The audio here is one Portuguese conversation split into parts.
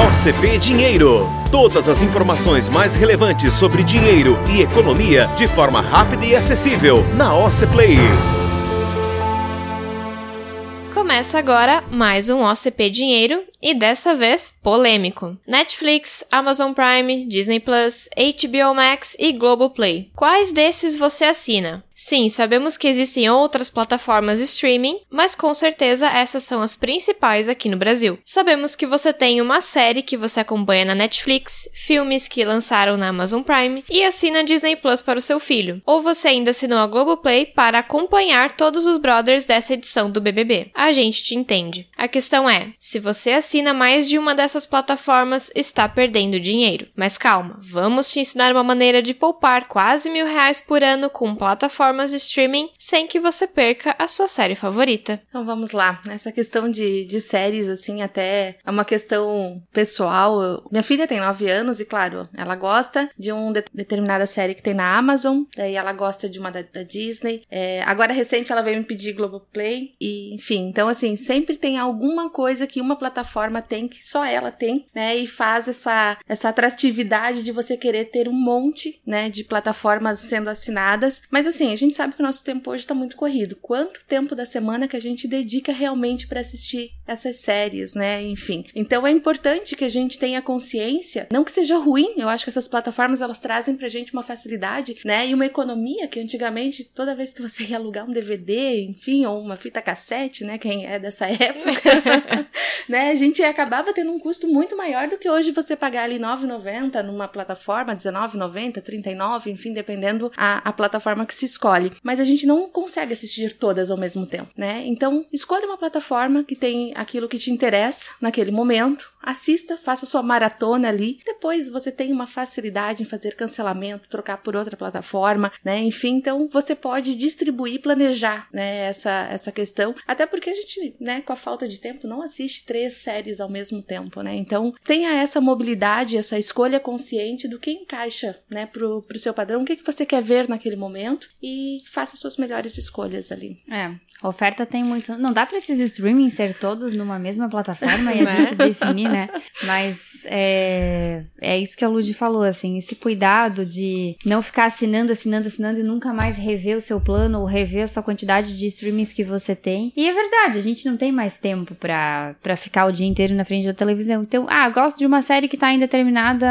OCP Dinheiro. Todas as informações mais relevantes sobre dinheiro e economia de forma rápida e acessível na OC Play. Começa agora mais um OCP Dinheiro e dessa vez polêmico. Netflix, Amazon Prime, Disney Plus, HBO Max e Globoplay. Quais desses você assina? Sim, sabemos que existem outras plataformas de streaming, mas com certeza essas são as principais aqui no Brasil. Sabemos que você tem uma série que você acompanha na Netflix, filmes que lançaram na Amazon Prime e assina Disney Plus para o seu filho. Ou você ainda assinou a Globoplay para acompanhar todos os brothers dessa edição do BBB. A gente te entende. A questão é, se você assina mais de uma dessas plataformas, está perdendo dinheiro. Mas calma, vamos te ensinar uma maneira de poupar quase mil reais por ano com plataformas plataformas de streaming sem que você perca a sua série favorita. Então vamos lá. Essa questão de, de séries, assim, até é uma questão pessoal. Minha filha tem 9 anos e, claro, ela gosta de uma de, determinada série que tem na Amazon, daí ela gosta de uma da, da Disney. É, agora, recente, ela veio me pedir Globoplay, e enfim. Então, assim, sempre tem alguma coisa que uma plataforma tem que só ela tem, né? E faz essa, essa atratividade de você querer ter um monte, né, de plataformas sendo assinadas. Mas, assim, gente sabe que o nosso tempo hoje está muito corrido. Quanto tempo da semana que a gente dedica realmente para assistir essas séries, né? Enfim. Então é importante que a gente tenha consciência, não que seja ruim, eu acho que essas plataformas elas trazem pra gente uma facilidade, né? E uma economia que antigamente toda vez que você ia alugar um DVD, enfim, ou uma fita cassete, né, quem é dessa época, né, a gente acabava tendo um custo muito maior do que hoje você pagar ali 9,90 numa plataforma, 19,90, 39, enfim, dependendo a, a plataforma que se escolhe. Mas a gente não consegue assistir todas ao mesmo tempo, né? Então, escolha uma plataforma que tem aquilo que te interessa naquele momento, assista, faça sua maratona ali, depois você tem uma facilidade em fazer cancelamento, trocar por outra plataforma, né? Enfim, então você pode distribuir, planejar, né, essa, essa questão, até porque a gente, né, com a falta de tempo, não assiste três séries ao mesmo tempo, né? Então, tenha essa mobilidade, essa escolha consciente do que encaixa, né, pro, pro seu padrão, o que, que você quer ver naquele momento e faça suas melhores escolhas ali. É, oferta tem muito. Não dá para esses streaming ser todos numa mesma plataforma e a gente definir, né? Mas é, é isso que a Lud falou, assim, esse cuidado de não ficar assinando, assinando, assinando e nunca mais rever o seu plano ou rever a sua quantidade de streamings que você tem. E é verdade, a gente não tem mais tempo pra, pra ficar o dia inteiro na frente da televisão. Então, ah, gosto de uma série que tá indeterminada,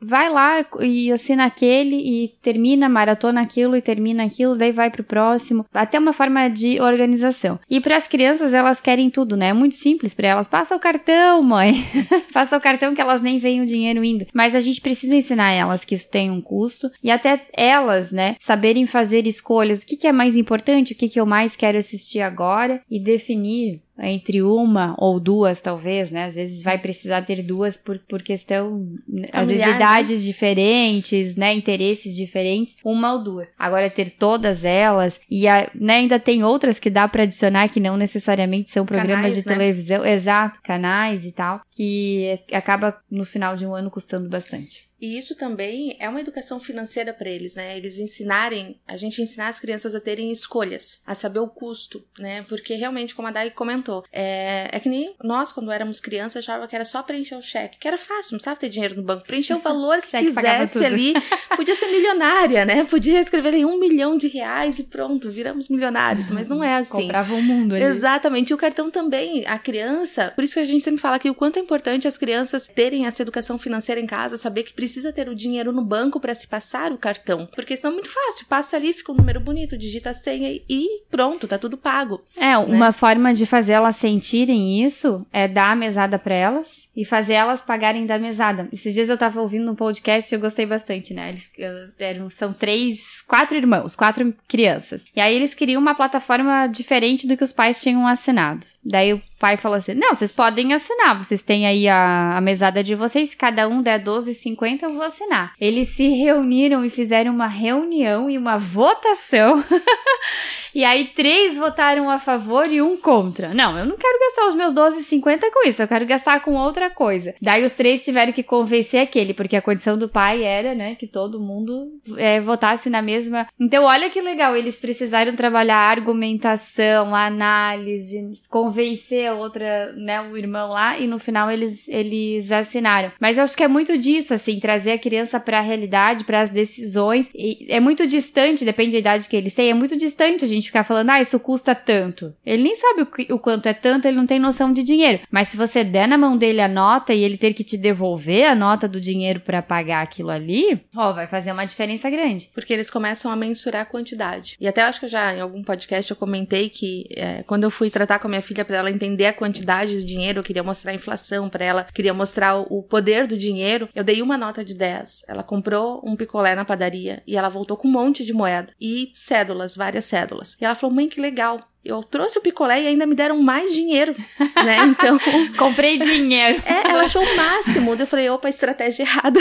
vai lá e assina aquele e termina, maratona aquilo e termina naquilo, daí vai pro próximo. Até uma forma de organização. E para as crianças, elas querem tudo, né? É muito simples para elas. Passa o cartão, mãe. Passa o cartão que elas nem veem o dinheiro indo. Mas a gente precisa ensinar elas que isso tem um custo e até elas, né, saberem fazer escolhas. O que, que é mais importante, o que, que eu mais quero assistir agora e definir entre uma ou duas, talvez, né? Às vezes vai precisar ter duas por, por questão, Familiar, às vezes, né? idades né? diferentes, né? Interesses diferentes, uma ou duas. Agora, ter todas elas, e a, né, ainda tem outras que dá para adicionar que não necessariamente são programas canais, de né? televisão, exato, canais e tal, que acaba no final de um ano custando bastante. E isso também é uma educação financeira para eles, né? Eles ensinarem, a gente ensinar as crianças a terem escolhas, a saber o custo, né? Porque realmente, como a Dai comentou, é, é que nem nós, quando éramos crianças, achava que era só preencher o cheque, que era fácil, não precisava ter dinheiro no banco, preencher o valor que quisesse ali, podia ser milionária, né? Podia escrever aí um milhão de reais e pronto, viramos milionários, mas não é assim. Comprava o mundo ali. Exatamente, e o cartão também, a criança, por isso que a gente sempre fala que o quanto é importante as crianças terem essa educação financeira em casa, saber que precisa ter o dinheiro no banco para se passar o cartão. Porque senão é muito fácil. Passa ali, fica um número bonito, digita a senha e pronto, tá tudo pago. É, né? uma forma de fazer elas sentirem isso é dar a mesada para elas e fazer elas pagarem da mesada. Esses dias eu tava ouvindo um podcast e eu gostei bastante, né? Eles, eram, são três, quatro irmãos, quatro crianças. E aí eles queriam uma plataforma diferente do que os pais tinham assinado. Daí o pai falou assim: Não, vocês podem assinar, vocês têm aí a, a mesada de vocês, cada um der 12,50, eu vou assinar. Eles se reuniram e fizeram uma reunião e uma votação. e aí três votaram a favor e um contra. Não, eu não quero gastar os meus 12,50 com isso, eu quero gastar com outra coisa. Daí os três tiveram que convencer aquele, porque a condição do pai era, né, que todo mundo é, votasse na mesma. Então, olha que legal, eles precisaram trabalhar argumentação, análise, convencer a outra, né, o irmão lá, e no final eles, eles assinaram. Mas eu acho que é muito disso, assim, trazer a criança para a realidade, para as decisões. E é muito distante, depende da idade que eles têm, é muito distante a gente ficar falando, ah, isso custa tanto. Ele nem sabe o, o quanto é tanto, ele não tem noção de dinheiro. Mas se você der na mão dele a nota e ele ter que te devolver a nota do dinheiro para pagar aquilo ali, ó, vai fazer uma diferença grande. Porque eles começam a mensurar a quantidade. E até acho que já em algum podcast eu comentei que é, quando eu fui tratar com a minha filha para ela entender a quantidade do dinheiro, eu queria mostrar a inflação para ela, queria mostrar o poder do dinheiro, eu dei uma nota de 10. Ela comprou um picolé na padaria e ela voltou com um monte de moeda e cédulas, várias cédulas. E ela falou: "Mãe, que legal eu trouxe o picolé e ainda me deram mais dinheiro, né? Então. Comprei dinheiro. É, ela achou o máximo. Eu falei, opa, estratégia errada.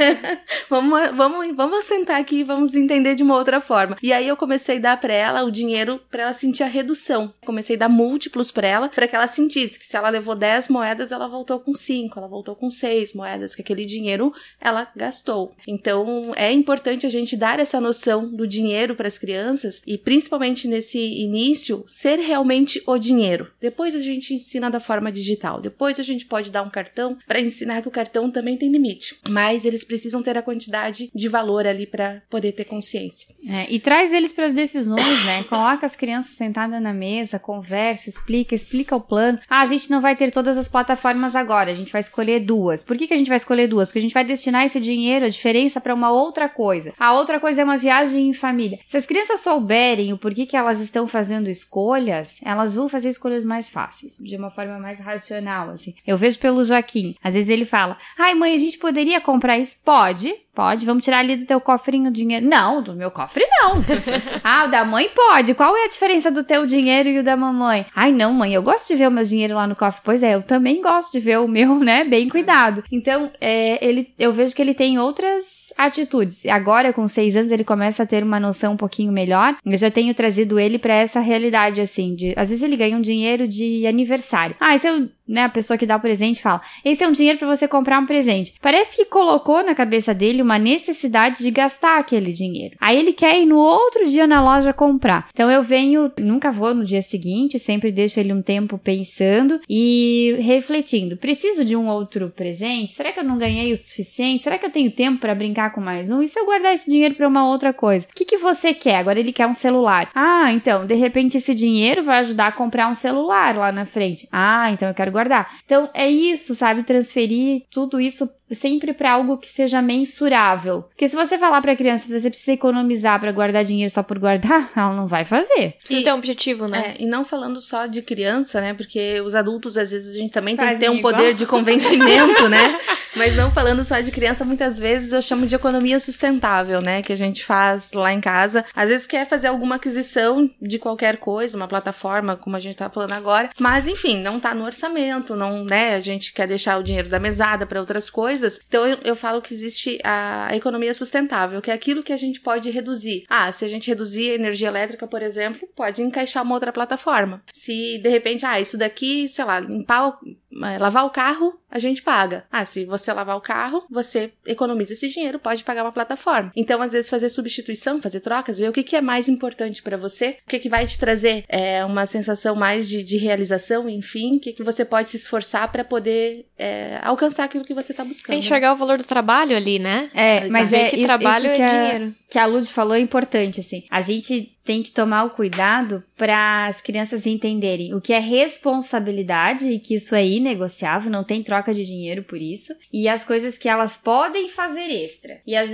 vamos, vamos, vamos sentar aqui e vamos entender de uma outra forma. E aí eu comecei a dar para ela o dinheiro para ela sentir a redução. Comecei a dar múltiplos para ela, para que ela sentisse que se ela levou 10 moedas, ela voltou com 5, ela voltou com 6 moedas, que aquele dinheiro ela gastou. Então é importante a gente dar essa noção do dinheiro para as crianças e principalmente nesse início difícil ser realmente o dinheiro. Depois a gente ensina da forma digital. Depois a gente pode dar um cartão para ensinar que o cartão também tem limite. Mas eles precisam ter a quantidade de valor ali para poder ter consciência. É, e traz eles para as decisões, né? Coloca as crianças sentadas na mesa, conversa, explica, explica o plano. Ah, a gente não vai ter todas as plataformas agora, a gente vai escolher duas. Por que, que a gente vai escolher duas? Porque a gente vai destinar esse dinheiro, a diferença, para uma outra coisa. A outra coisa é uma viagem em família. Se as crianças souberem o porquê que elas estão fazendo isso escolhas, elas vão fazer escolhas mais fáceis, de uma forma mais racional, assim. Eu vejo pelo Joaquim, às vezes ele fala: "Ai, mãe, a gente poderia comprar isso?" Pode, Pode, vamos tirar ali do teu cofrinho o dinheiro. Não, do meu cofre não. ah, o da mãe pode. Qual é a diferença do teu dinheiro e o da mamãe? Ai, não, mãe, eu gosto de ver o meu dinheiro lá no cofre. Pois é, eu também gosto de ver o meu, né, bem cuidado. Então, é, ele, eu vejo que ele tem outras atitudes. Agora, com seis anos, ele começa a ter uma noção um pouquinho melhor. Eu já tenho trazido ele para essa realidade, assim, de às vezes ele ganha um dinheiro de aniversário. Ah, esse é o né, a pessoa que dá o presente fala: "Esse é um dinheiro para você comprar um presente". Parece que colocou na cabeça dele uma necessidade de gastar aquele dinheiro. Aí ele quer ir no outro dia na loja comprar. Então eu venho, nunca vou no dia seguinte, sempre deixo ele um tempo pensando e refletindo. Preciso de um outro presente? Será que eu não ganhei o suficiente? Será que eu tenho tempo para brincar com mais um? E se eu guardar esse dinheiro para uma outra coisa? O que, que você quer? Agora ele quer um celular. Ah, então, de repente esse dinheiro vai ajudar a comprar um celular lá na frente. Ah, então eu quero guardar. Então é isso, sabe? Transferir tudo isso sempre para algo que seja mensurável. Porque se você falar para a criança que você precisa economizar para guardar dinheiro só por guardar, ela não vai fazer. Precisa E- ter um objetivo, né? É, e não falando só de criança, né? Porque os adultos, às vezes, a gente também tem que Fazem ter um igual. poder de convencimento, né? Mas não falando só de criança, muitas vezes eu chamo de economia sustentável, né? Que a gente faz lá em casa. Às vezes quer fazer alguma aquisição de qualquer coisa, uma plataforma, como a gente tá falando agora. Mas, enfim, não tá no orçamento, não, né? A gente quer deixar o dinheiro da mesada para outras coisas. Então eu, eu falo que existe a, economia sustentável, que é aquilo que a gente pode reduzir. Ah, se a gente reduzir a energia elétrica, por exemplo, pode encaixar uma outra plataforma. Se de repente, ah, isso daqui, sei lá, limpar, lavar o carro, a gente paga. Ah, se você lavar o carro, você economiza esse dinheiro, pode pagar uma plataforma. Então, às vezes, fazer substituição, fazer trocas, ver o que, que é mais importante para você, o que, que vai te trazer é, uma sensação mais de, de realização, enfim, o que, que você pode se esforçar para poder é, alcançar aquilo que você tá buscando. É enxergar o valor do trabalho ali, né? É, mas Ver é que isso, trabalho isso que é a, dinheiro. que a Lud falou é importante, assim. A gente tem que tomar o cuidado para as crianças entenderem o que é responsabilidade e que isso é inegociável, não tem troca de dinheiro por isso, e as coisas que elas podem fazer extra. E às,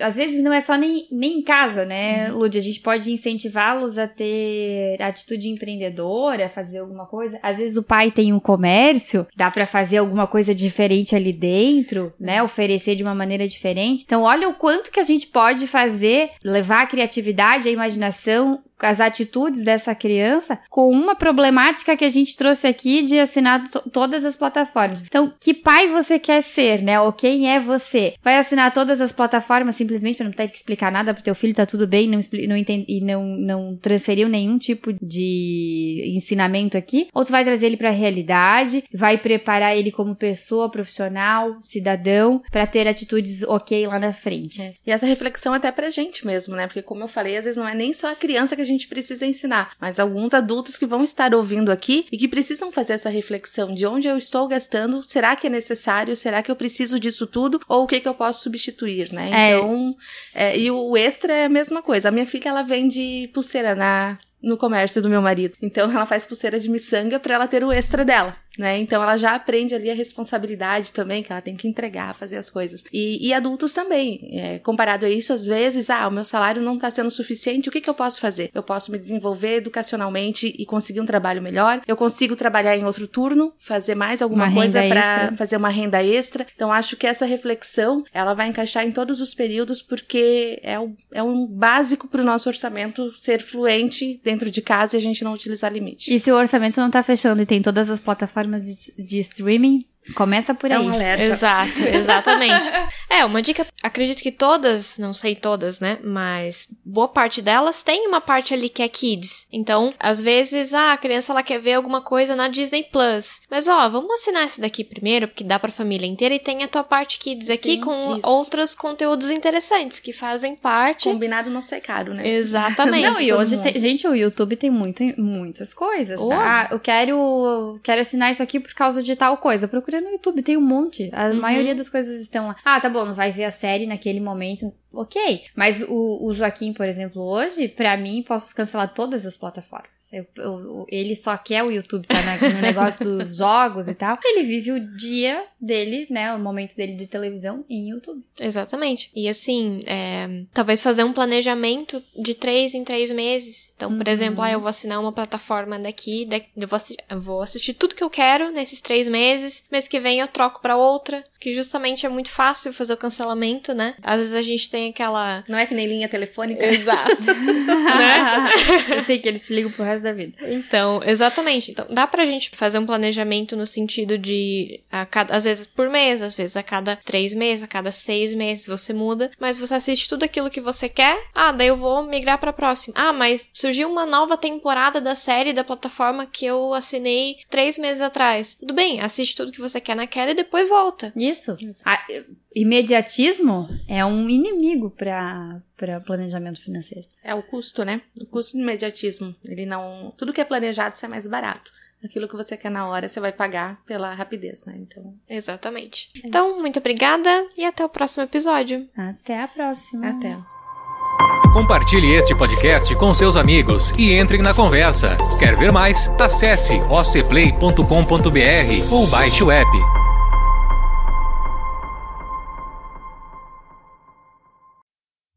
às vezes não é só nem, nem em casa, né, Lud? A gente pode incentivá-los a ter atitude empreendedora, fazer alguma coisa. Às vezes o pai tem um comércio, dá para fazer alguma coisa diferente ali dentro, né? Oferecer de uma maneira diferente. Então, olha o quanto que a gente pode fazer, levar a criatividade, a imaginação, Então, as atitudes dessa criança com uma problemática que a gente trouxe aqui de assinar to- todas as plataformas. Então, que pai você quer ser, né? Ou quem é você? Vai assinar todas as plataformas simplesmente para não ter que explicar nada pro teu filho, tá tudo bem, não, não entende, e não, não transferiu nenhum tipo de ensinamento aqui? Ou tu vai trazer ele pra realidade, vai preparar ele como pessoa profissional, cidadão, para ter atitudes ok lá na frente? E essa reflexão até pra gente mesmo, né? Porque, como eu falei, às vezes não é nem só a criança que a gente precisa ensinar, mas alguns adultos que vão estar ouvindo aqui e que precisam fazer essa reflexão de onde eu estou gastando, será que é necessário? Será que eu preciso disso tudo? Ou o que, que eu posso substituir, né? É. Então, é, e o extra é a mesma coisa. A minha filha, ela vende pulseira na. No comércio do meu marido. Então ela faz pulseira de miçanga pra ela ter o extra dela, né? Então ela já aprende ali a responsabilidade também, que ela tem que entregar, fazer as coisas. E, e adultos também. É, comparado a isso, às vezes, ah, o meu salário não tá sendo suficiente, o que, que eu posso fazer? Eu posso me desenvolver educacionalmente e conseguir um trabalho melhor. Eu consigo trabalhar em outro turno, fazer mais alguma Uma coisa para fazer uma renda extra. Então acho que essa reflexão ela vai encaixar em todos os períodos porque é, o, é um básico para o nosso orçamento ser fluente dentro de casa e a gente não utilizar limite. E se o orçamento não tá fechando e tem todas as plataformas de, de streaming, começa por é aí. um alerta. Exato, exatamente. é, uma dica, acredito que todas, não sei todas, né, mas boa parte delas tem uma parte ali que é kids. Então, às vezes, ah, a criança ela quer ver alguma coisa na Disney Plus. Mas ó, vamos assinar esse daqui primeiro, porque dá pra família inteira e tem a tua parte kids aqui Sim, com isso. outros conteúdos interessantes que fazem parte. Combinado não ser caro, né? Exatamente. Não, e hoje tem, gente, o YouTube tem muito, muitas coisas, Oh. tá? Ah, eu quero, quero assinar isso aqui por causa de tal coisa. Procura no YouTube, tem um monte. A Uhum. maioria das coisas estão lá. Ah, tá bom, não vai ver a série naquele momento. Ok. Mas o, o Joaquim, por exemplo, hoje, pra mim, posso cancelar todas as plataformas. Eu- eu- ele só quer o YouTube, tá na- no negócio dos jogos e tal. Ele vive o dia dele, né? O momento dele de televisão em YouTube. Exatamente. E assim, é, talvez fazer um planejamento de três em três meses. Então, por Uhum. exemplo, ah, eu vou assinar uma plataforma daqui, da- eu, vou assistir, eu vou assistir tudo que eu quero nesses três meses. Mês que vem eu troco pra outra, que justamente é muito fácil fazer o cancelamento, né? Às vezes a gente tem aquela. Não é que nem linha telefônica. Exato. eu sei que eles te ligam pro resto da vida. Então, exatamente. Então, dá pra gente fazer um planejamento no sentido de, a cada, às vezes por mês, às vezes a cada três meses, a cada seis meses você muda, mas você assiste tudo aquilo que você quer. Ah, daí eu vou migrar pra próxima. Ah, mas surgiu uma nova temporada da série da plataforma que eu assinei três meses atrás. Tudo bem, assiste tudo que você quer naquela e depois volta. Isso. Ah, imediatismo é um inimigo para planejamento financeiro. É o custo, né? O custo do imediatismo. Ele não. Tudo que é planejado sai mais barato. Aquilo que você quer na hora, você vai pagar pela rapidez, né? Então, Exatamente. Então, muito obrigada e até o próximo episódio. Até a próxima. até. Compartilhe este podcast com seus amigos e entrem na conversa. Quer ver mais? Acesse ocplay.com.br ou baixe o app.